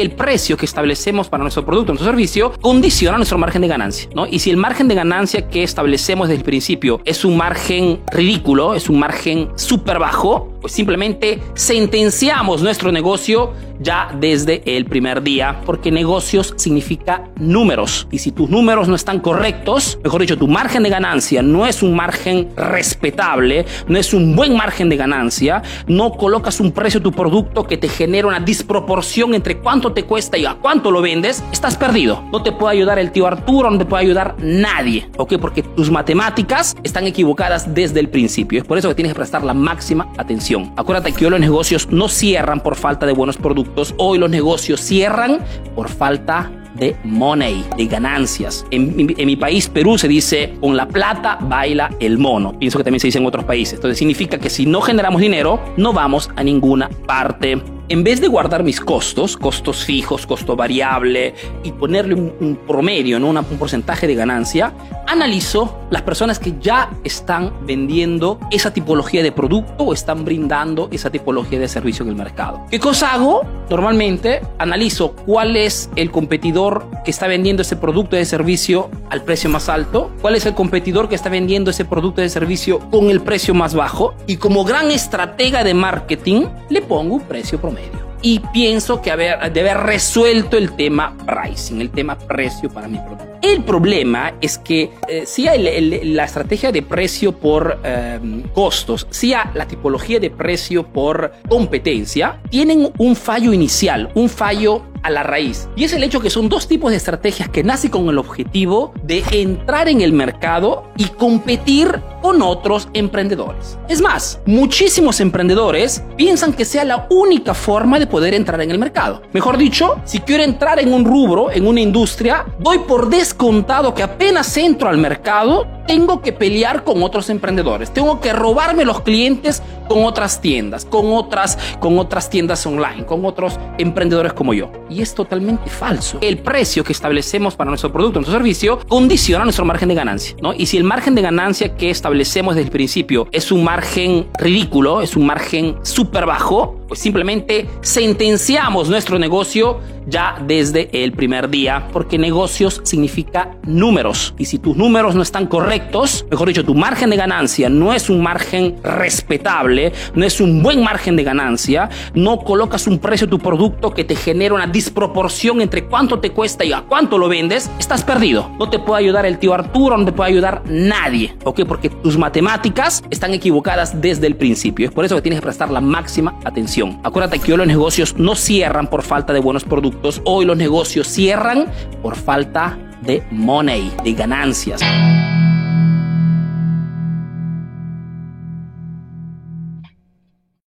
el precio que establecemos para nuestro producto, nuestro servicio, condiciona nuestro margen de ganancia, ¿no? Y si el margen de ganancia que establecemos desde el principio es un margen ridículo, es un margen súper bajo, simplemente sentenciamos nuestro negocio ya desde el primer día, porque negocios significa números. Y si tus números no están correctos, mejor dicho, tu margen de ganancia no es un margen respetable, no es un buen margen de ganancia, no colocas un precio a tu producto que te genera una disproporción entre cuánto te cuesta y a cuánto lo vendes, estás perdido. No te puede ayudar el tío Arturo, no te puede ayudar nadie, ¿ok? Porque tus matemáticas están equivocadas desde el principio. Es por eso que tienes que prestar la máxima atención. Acuérdate que hoy los negocios no cierran por falta de buenos productos, hoy los negocios cierran por falta de money, de ganancias. En, en, mi país, Perú, se dice, con la plata baila el mono. Pienso que también se dice en otros países. Entonces significa que si no generamos dinero, no vamos a ninguna parte en vez de guardar mis costos, costos fijos, costo variable, y ponerle un, promedio, ¿no? un porcentaje de ganancia, analizo las personas que ya están vendiendo esa tipología de producto o están brindando esa tipología de servicio en el mercado. ¿Qué cosa hago? Normalmente analizo cuál es el competidor que está vendiendo ese producto de servicio al precio más alto, cuál es el competidor que está vendiendo ese producto de servicio con el precio más bajo, y como gran estratega de marketing le pongo un precio promedio y pienso que haber, haber resuelto el tema pricing, el tema precio para mi producto. El problema es que eh, la estrategia de precio por eh, costos, si hay la tipología de precio por competencia, tienen un fallo inicial, un fallo la raíz. Y es el hecho que son dos tipos de estrategias que nacen con el objetivo de entrar en el mercado y competir con otros emprendedores. Es más, muchísimos emprendedores piensan que sea la única forma de poder entrar en el mercado. Mejor dicho, si quiero entrar en un rubro, en una industria, doy por descontado que apenas entro al mercado, tengo que pelear con otros emprendedores, tengo que robarme los clientes con otras tiendas, con otras, con otras tiendas online, con otros emprendedores como yo. Y es totalmente falso. El precio que establecemos para nuestro producto, nuestro servicio, condiciona nuestro margen de ganancia, ¿no? Y si el margen de ganancia que establecemos desde el principio es un margen ridículo, es un margen súper bajo, pues simplemente sentenciamos nuestro negocio ya desde el primer día, porque negocios significa números. Y si tus números no están correctos, mejor dicho, tu margen de ganancia no es un margen respetable, no es un buen margen de ganancia, no colocas un precio a tu producto que te genera una disproporción entre cuánto te cuesta y a cuánto lo vendes, estás perdido. No te puede ayudar el tío Arturo, no te puede ayudar nadie, ¿ok? Porque tus matemáticas están equivocadas desde el principio. Es por eso que tienes que prestar la máxima atención. Acuérdate que hoy los negocios no cierran por falta de buenos productos Hoy los negocios cierran por falta de money, de ganancias.